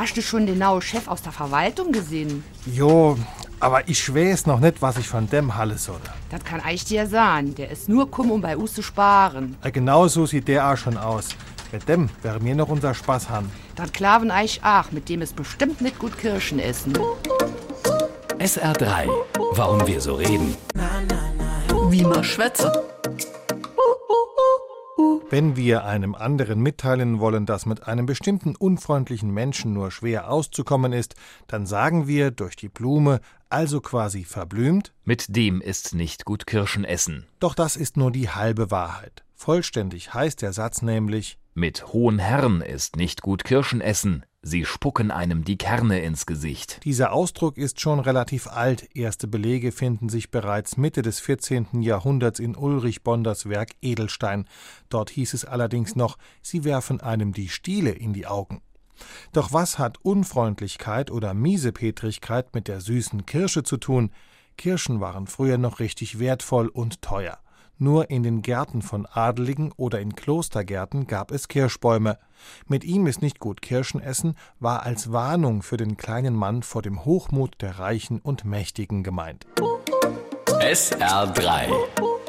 Hast du schon den neuen Chef aus der Verwaltung gesehen? Jo, aber ich weiß noch nicht, was ich von dem halle soll. Das kann ich dir sagen. Der ist nur kum, um bei uns zu sparen. Äh, Genau so sieht der auch schon aus. Mit dem wäre mir noch unser Spaß haben. Das klaven ich auch, mit dem es bestimmt nicht gut Kirschen essen. SR3. Warum wir so reden. Wie man schwätze. Wenn wir einem anderen mitteilen wollen, dass mit einem bestimmten unfreundlichen Menschen nur schwer auszukommen ist, dann sagen wir durch die Blume, also quasi verblümt, Mit dem ist nicht gut Kirschen essen. doch das ist nur die halbe Wahrheit. Vollständig heißt der Satz nämlich, Mit hohen Herren ist nicht gut Kirschen essen. Sie spucken einem die Kerne ins Gesicht. Dieser Ausdruck ist schon relativ alt. Erste Belege finden sich bereits Mitte des 14. Jahrhunderts in Ulrich Bonders Werk Edelstein. Dort hieß es allerdings noch, sie werfen einem die Stiele in die Augen. Doch was hat Unfreundlichkeit oder Miesepetrigkeit mit der süßen Kirsche zu tun? Kirschen waren früher noch richtig wertvoll und teuer. Nur in den Gärten von Adeligen oder in Klostergärten gab es Kirschbäume. Mit ihm ist nicht gut Kirschen essen, war als Warnung für den kleinen Mann vor dem Hochmut der Reichen und Mächtigen gemeint. SR3.